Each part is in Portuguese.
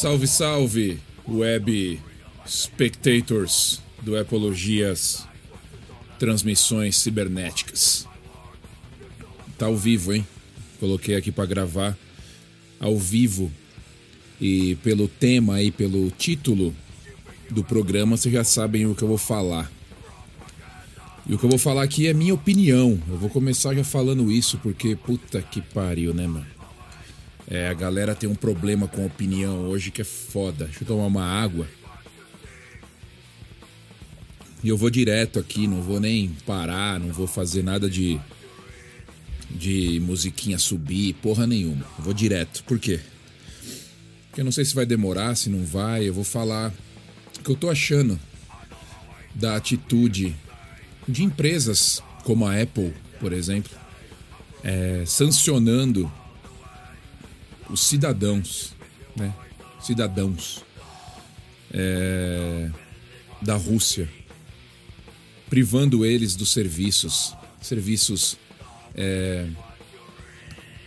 Salve, salve, web spectators do Epologias Transmissões Cibernéticas. Tá ao vivo, hein? Coloquei aqui para gravar ao vivo e pelo tema e pelo título do programa vocês já sabem o que eu vou falar. E o que eu vou falar aqui é minha opinião. Eu vou começar já falando isso porque puta que pariu, né, mano? É, a galera tem um problema com opinião hoje que é foda. Deixa eu tomar uma água. E eu vou direto aqui, não vou nem parar, não vou fazer nada de de musiquinha subir, porra nenhuma. Eu vou direto. Por quê? Porque eu não sei se vai demorar, se não vai. Eu vou falar o que eu tô achando da atitude de empresas como a Apple, por exemplo, é, sancionando os cidadãos, né? Cidadãos é, da Rússia, privando eles dos serviços, serviços, é,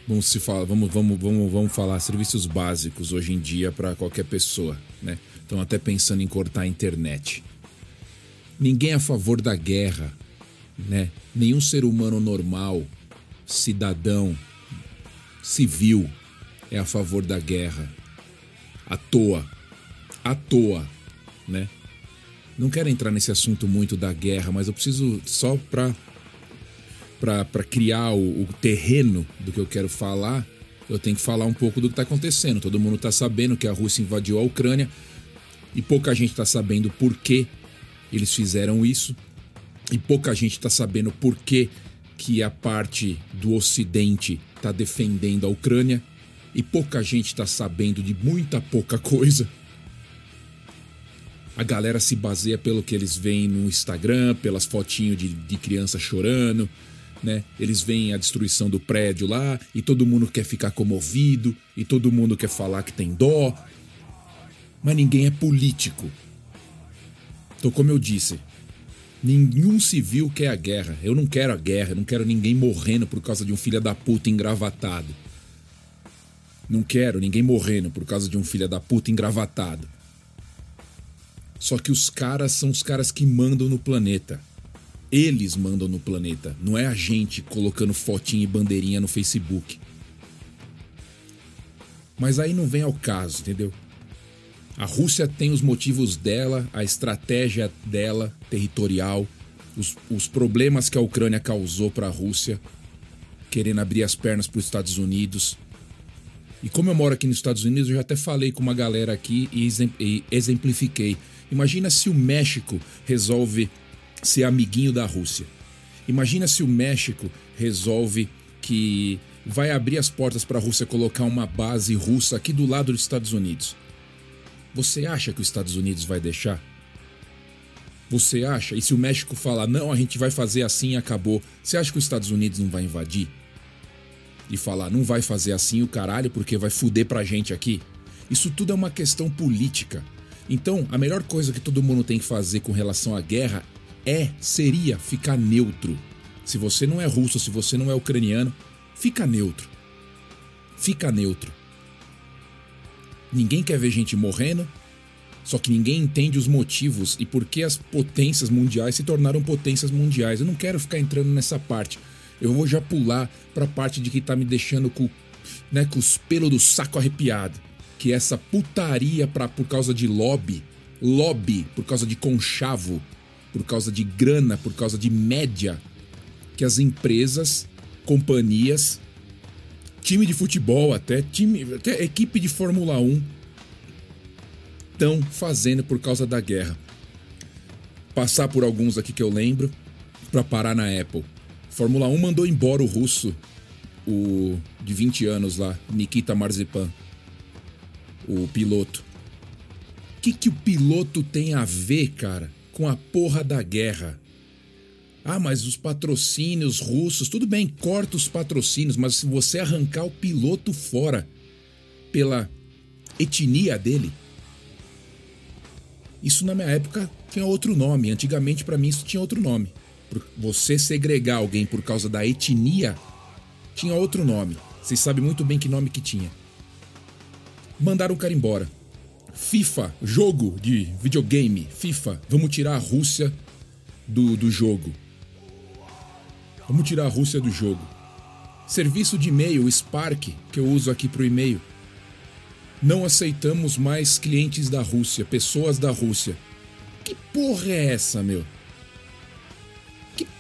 vamos se falar, vamos, vamos, vamos, vamos falar serviços básicos hoje em dia para qualquer pessoa, né? Estão até pensando em cortar a internet. Ninguém é a favor da guerra, né? Nenhum ser humano normal, cidadão, civil, é a favor da guerra. À toa. À toa, né? Não quero entrar nesse assunto muito da guerra, mas eu preciso só para para criar o, o, terreno do que eu quero falar, eu tenho que falar um pouco do que está acontecendo. Todo mundo está sabendo que a Rússia invadiu a Ucrânia e pouca gente está sabendo por que eles fizeram isso e pouca gente está sabendo por que, que a parte do Ocidente está defendendo a Ucrânia e pouca gente está sabendo de muita pouca coisa. A galera se baseia pelo que eles veem no Instagram, pelas fotinhos de, de criança chorando, né? Eles veem a destruição do prédio lá e todo mundo quer ficar comovido e todo mundo quer falar que tem dó. Mas ninguém é político. Então, como eu disse, nenhum civil quer a guerra. Eu não quero a guerra, eu não quero ninguém morrendo por causa de um filho da puta engravatado. Não quero ninguém morrendo por causa de um filho da puta engravatado. Só que os caras são os caras que mandam no planeta. Eles mandam no planeta. Não é a gente colocando fotinha e bandeirinha no Facebook. Mas aí não vem ao caso, entendeu? A Rússia tem os motivos dela, a estratégia dela, territorial, os, os problemas que a Ucrânia causou para a Rússia, querendo abrir as pernas para os Estados Unidos, e como eu moro aqui nos Estados Unidos, eu já até falei com uma galera aqui e exemplifiquei. Imagina se o México resolve ser amiguinho da Rússia. Imagina se o México resolve que vai abrir as portas para a Rússia colocar uma base russa aqui do lado dos Estados Unidos. Você acha que os Estados Unidos vai deixar? Você acha? E se o México falar, não, a gente vai fazer assim e acabou, você acha que os Estados Unidos não vai invadir? E falar não vai fazer assim o caralho porque vai fuder pra gente aqui. Isso tudo é uma questão política. Então, a melhor coisa que todo mundo tem que fazer com relação à guerra é, seria ficar neutro. Se você não é russo, se você não é ucraniano, fica neutro. Fica neutro. Ninguém quer ver gente morrendo, só que ninguém entende os motivos e por que as potências mundiais se tornaram potências mundiais. Eu não quero ficar entrando nessa parte. Eu vou já pular para a parte de que tá me deixando com, né, com os pelos do saco arrepiado. Que é essa putaria pra, por causa de lobby, lobby por causa de conchavo, por causa de grana, por causa de média, que as empresas, companhias, time de futebol até, time, até equipe de Fórmula 1 estão fazendo por causa da guerra. Passar por alguns aqui que eu lembro para parar na Apple. Fórmula 1 mandou embora o russo, o de 20 anos lá, Nikita Marzipan, o piloto. O que, que o piloto tem a ver, cara, com a porra da guerra? Ah, mas os patrocínios russos, tudo bem, corta os patrocínios, mas se você arrancar o piloto fora pela etnia dele, isso na minha época tinha outro nome. Antigamente, para mim, isso tinha outro nome você segregar alguém por causa da etnia tinha outro nome. Vocês sabem muito bem que nome que tinha. Mandaram o cara embora. FIFA, jogo de videogame, FIFA, vamos tirar a Rússia do, do jogo. Vamos tirar a Rússia do jogo. Serviço de e-mail, Spark, que eu uso aqui para o e-mail. Não aceitamos mais clientes da Rússia, pessoas da Rússia. Que porra é essa, meu?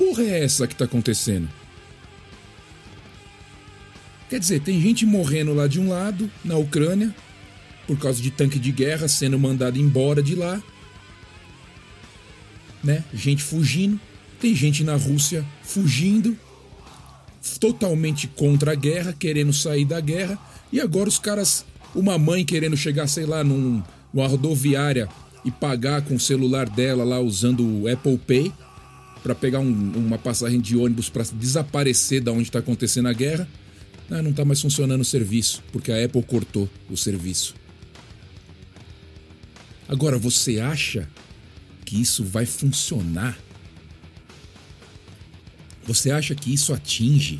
Porra é essa que tá acontecendo? Quer dizer, tem gente morrendo lá de um lado, na Ucrânia, por causa de tanque de guerra sendo mandado embora de lá. Né? Gente fugindo. Tem gente na Rússia fugindo, totalmente contra a guerra, querendo sair da guerra. E agora os caras, uma mãe querendo chegar, sei lá, num, numa rodoviária e pagar com o celular dela lá usando o Apple Pay para pegar um, uma passagem de ônibus para desaparecer da onde está acontecendo a guerra. Ah, não está mais funcionando o serviço, porque a Apple cortou o serviço. Agora, você acha que isso vai funcionar? Você acha que isso atinge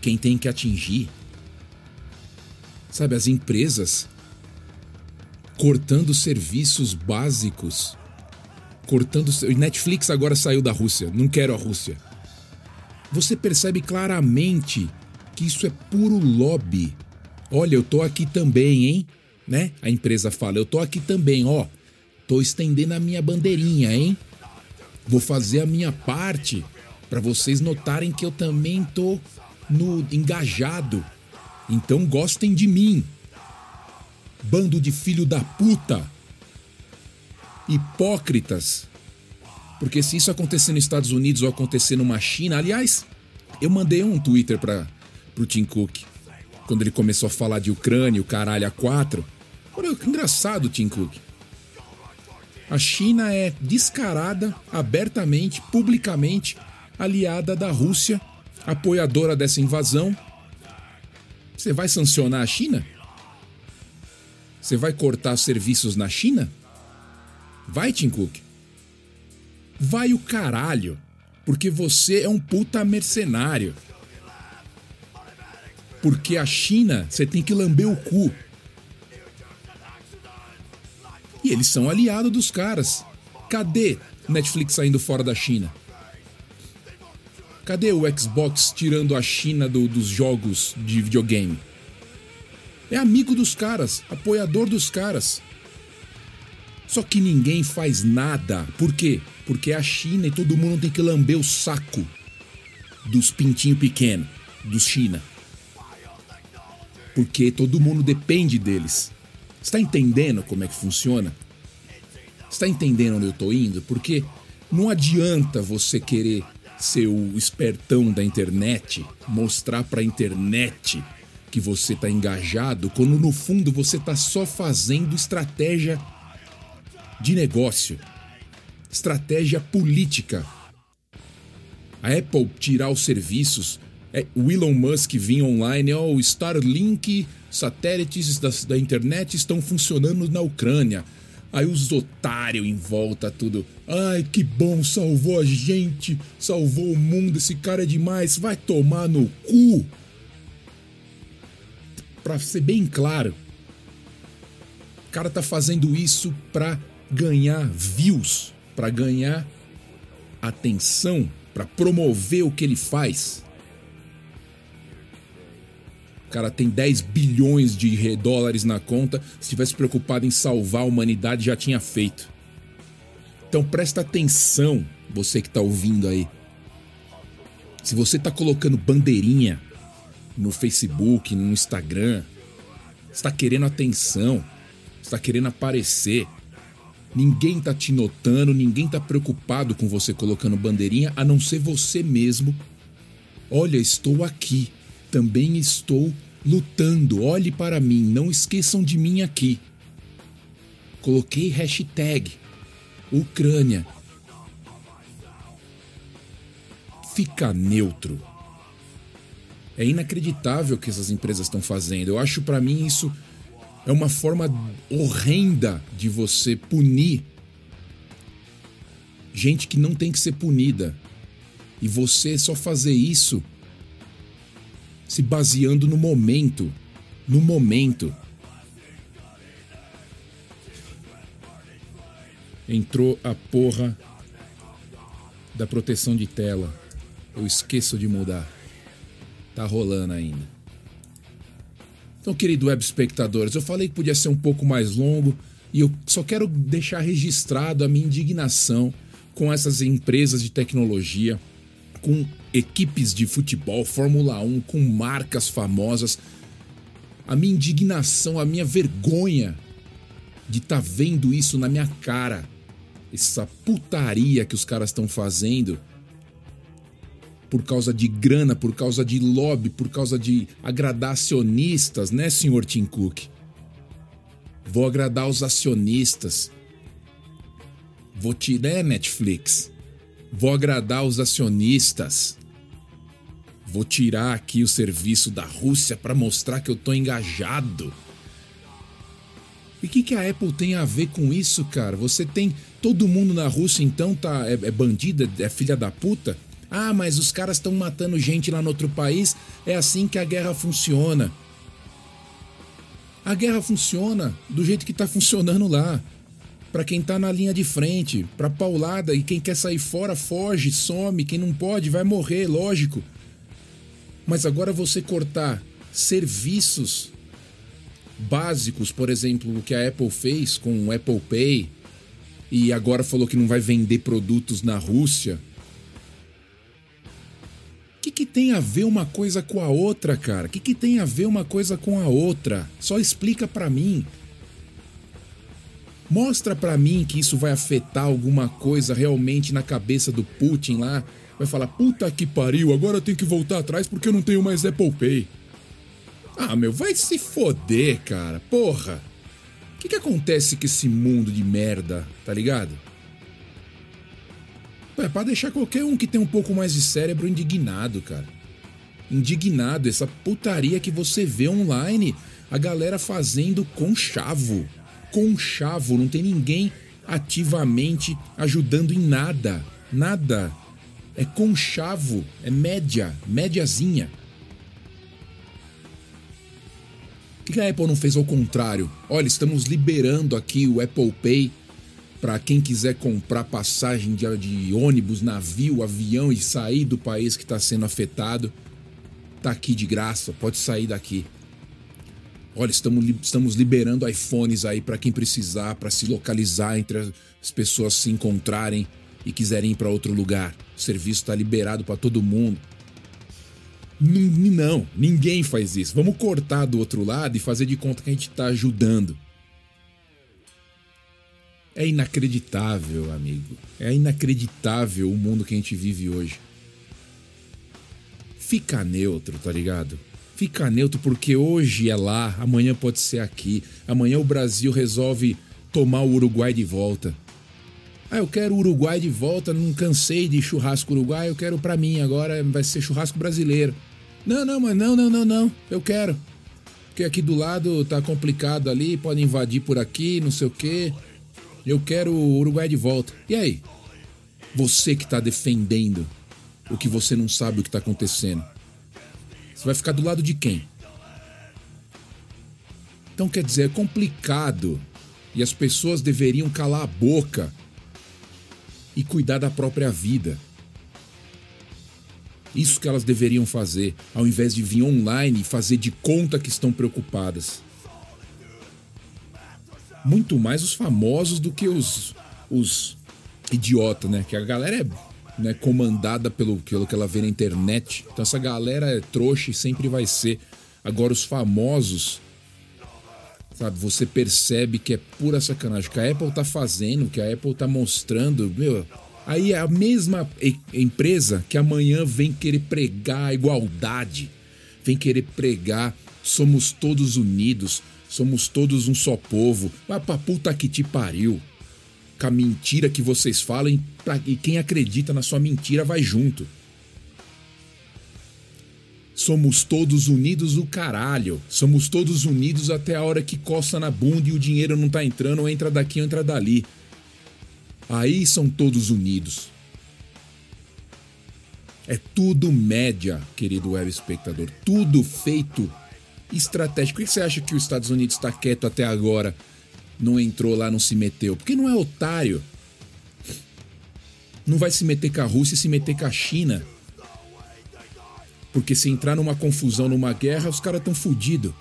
quem tem que atingir? Sabe, as empresas cortando serviços básicos, cortando. Netflix agora saiu da Rússia, não quero a Rússia. Você percebe claramente que isso é puro lobby. Olha, eu tô aqui também, hein? Né? A empresa fala, eu tô aqui também, ó. Tô estendendo a minha bandeirinha, hein? Vou fazer a minha parte para vocês notarem que eu também tô no engajado. Então gostem de mim. Bando de filho da puta. Hipócritas. Porque se isso acontecer nos Estados Unidos ou acontecer numa China, aliás, eu mandei um Twitter para pro Tim Cook quando ele começou a falar de Ucrânia, o caralho a quatro. Olha, engraçado, Tim Cook. A China é descarada, abertamente, publicamente aliada da Rússia, apoiadora dessa invasão. Você vai sancionar a China? Você vai cortar serviços na China? Vai, Tim Cook. Vai o caralho, porque você é um puta mercenário. Porque a China, você tem que lamber o cu. E eles são aliados dos caras. Cadê Netflix saindo fora da China? Cadê o Xbox tirando a China do, dos jogos de videogame? É amigo dos caras, apoiador dos caras. Só que ninguém faz nada. Por quê? Porque é a China e todo mundo tem que lamber o saco dos pintinhos pequenos, dos China. Porque todo mundo depende deles. Está entendendo como é que funciona? Está entendendo onde eu estou indo? Porque não adianta você querer ser o espertão da internet, mostrar para a internet que você está engajado, quando no fundo você está só fazendo estratégia de negócio, estratégia política. A Apple tirar os serviços, é, o Elon Musk vir online, ó, o Starlink, satélites da, da internet estão funcionando na Ucrânia. Aí os otários em volta, tudo. Ai, que bom, salvou a gente, salvou o mundo, esse cara é demais, vai tomar no cu. Pra ser bem claro, o cara tá fazendo isso pra ganhar views, pra ganhar atenção, pra promover o que ele faz. O cara tem 10 bilhões de dólares na conta. Se tivesse preocupado em salvar a humanidade, já tinha feito. Então presta atenção, você que está ouvindo aí. Se você está colocando bandeirinha no Facebook, no Instagram, está querendo atenção, está querendo aparecer. Ninguém está te notando, ninguém está preocupado com você colocando bandeirinha, a não ser você mesmo. Olha, estou aqui também estou lutando. Olhe para mim, não esqueçam de mim aqui. Coloquei hashtag Ucrânia. Fica neutro. É inacreditável o que essas empresas estão fazendo. Eu acho para mim isso é uma forma horrenda de você punir gente que não tem que ser punida. E você só fazer isso se baseando no momento. No momento. Entrou a porra da proteção de tela. Eu esqueço de mudar. Tá rolando ainda. Então, querido web espectadores, eu falei que podia ser um pouco mais longo e eu só quero deixar registrado a minha indignação com essas empresas de tecnologia, com equipes de futebol, Fórmula 1, com marcas famosas. A minha indignação, a minha vergonha de estar tá vendo isso na minha cara. Essa putaria que os caras estão fazendo por causa de grana, por causa de lobby, por causa de agradar acionistas, né, senhor Tim Cook? Vou agradar os acionistas. Vou tirar Netflix. Vou agradar os acionistas. Vou tirar aqui o serviço da Rússia para mostrar que eu tô engajado. E o que, que a Apple tem a ver com isso, cara? Você tem todo mundo na Rússia então tá é, é bandida, é filha da puta? Ah, mas os caras estão matando gente lá no outro país, é assim que a guerra funciona. A guerra funciona do jeito que está funcionando lá. Para quem está na linha de frente, para paulada e quem quer sair fora foge, some, quem não pode vai morrer, lógico. Mas agora você cortar serviços básicos, por exemplo, o que a Apple fez com o Apple Pay e agora falou que não vai vender produtos na Rússia que, que tem a ver uma coisa com a outra, cara? O que, que tem a ver uma coisa com a outra? Só explica para mim. Mostra para mim que isso vai afetar alguma coisa realmente na cabeça do Putin lá. Vai falar, puta que pariu, agora eu tenho que voltar atrás porque eu não tenho mais Apple Pay. Ah, meu, vai se foder, cara. Porra. O que, que acontece com esse mundo de merda, tá ligado? É pra deixar qualquer um que tem um pouco mais de cérebro indignado, cara. Indignado, essa putaria que você vê online, a galera fazendo com chavo. Com chavo, não tem ninguém ativamente ajudando em nada. Nada. É com chavo, é média, médiazinha. Por que a Apple não fez ao contrário? Olha, estamos liberando aqui o Apple Pay para quem quiser comprar passagem de, de, ônibus, navio, avião e sair do país que está sendo afetado, tá aqui de graça, pode sair daqui. Olha, estamos, estamos liberando iPhones aí para quem precisar, para se localizar entre as pessoas se encontrarem e quiserem ir para outro lugar. O serviço está liberado para todo mundo. N não, ninguém faz isso. Vamos cortar do outro lado e fazer de conta que a gente está ajudando. É inacreditável, amigo. É inacreditável o mundo que a gente vive hoje. Fica neutro, tá ligado? Fica neutro porque hoje é lá, amanhã pode ser aqui. Amanhã o Brasil resolve tomar o Uruguai de volta. Ah, eu quero o Uruguai de volta, não cansei de churrasco uruguai, eu quero para mim, agora vai ser churrasco brasileiro. Não, não, mas não, não, não, não, eu quero. Porque aqui do lado tá complicado ali, pode invadir por aqui, não sei o quê. Eu quero o Uruguai de volta. E aí? Você que está defendendo o que você não sabe o que está acontecendo. Você vai ficar do lado de quem? Então quer dizer, é complicado. E as pessoas deveriam calar a boca e cuidar da própria vida. Isso que elas deveriam fazer, ao invés de vir online e fazer de conta que estão preocupadas muito mais os famosos do que os, os idiotas, né? Que a galera é né, comandada pelo, pelo que ela vê na internet. Então essa galera é trouxa e sempre vai ser. Agora os famosos, sabe, você percebe que é pura sacanagem. O que a Apple tá fazendo, que a Apple tá mostrando, meu. Aí é a mesma empresa que amanhã vem querer pregar igualdade, vem querer pregar somos todos unidos, Somos todos um só povo. Vai pra puta que te pariu. Com a mentira que vocês falam e quem acredita na sua mentira vai junto. Somos todos unidos o caralho. Somos todos unidos até a hora que coça na bunda e o dinheiro não tá entrando, ou entra daqui ou entra dali. Aí são todos unidos. É tudo média, querido web espectador. Tudo feito estratégico. Por que você acha que os Estados Unidos está quieto até agora? Não entrou lá, não se meteu? Porque não é otário. Não vai se meter com a Rússia e se meter com a China. Porque se entrar numa confusão, numa guerra, os caras estão fodidos.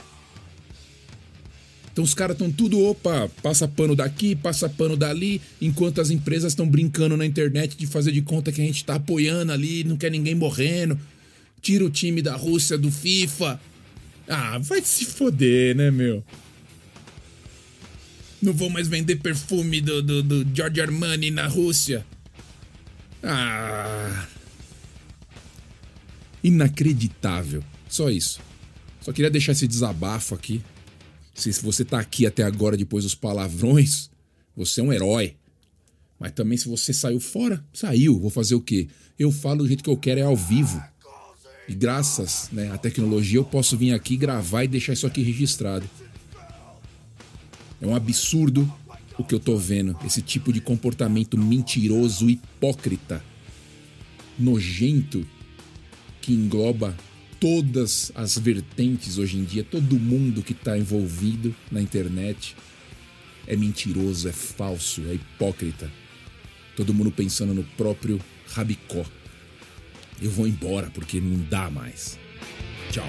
Então os caras estão tudo, opa, passa pano daqui, passa pano dali, enquanto as empresas estão brincando na internet de fazer de conta que a gente tá apoiando ali, não quer ninguém morrendo. Tira o time da Rússia do FIFA. Ah, vai se foder, né, meu? Não vou mais vender perfume do, do, do George Armani na Rússia. Ah. Inacreditável. Só isso. Só queria deixar esse desabafo aqui. Se você tá aqui até agora depois dos palavrões, você é um herói. Mas também se você saiu fora, saiu. Vou fazer o quê? Eu falo do jeito que eu quero, é ao vivo. E graças né, à tecnologia eu posso vir aqui gravar e deixar isso aqui registrado. É um absurdo o que eu tô vendo. Esse tipo de comportamento mentiroso, hipócrita, nojento, que engloba todas as vertentes hoje em dia, todo mundo que está envolvido na internet é mentiroso, é falso, é hipócrita. Todo mundo pensando no próprio rabicó. Eu vou embora porque não dá mais. Tchau.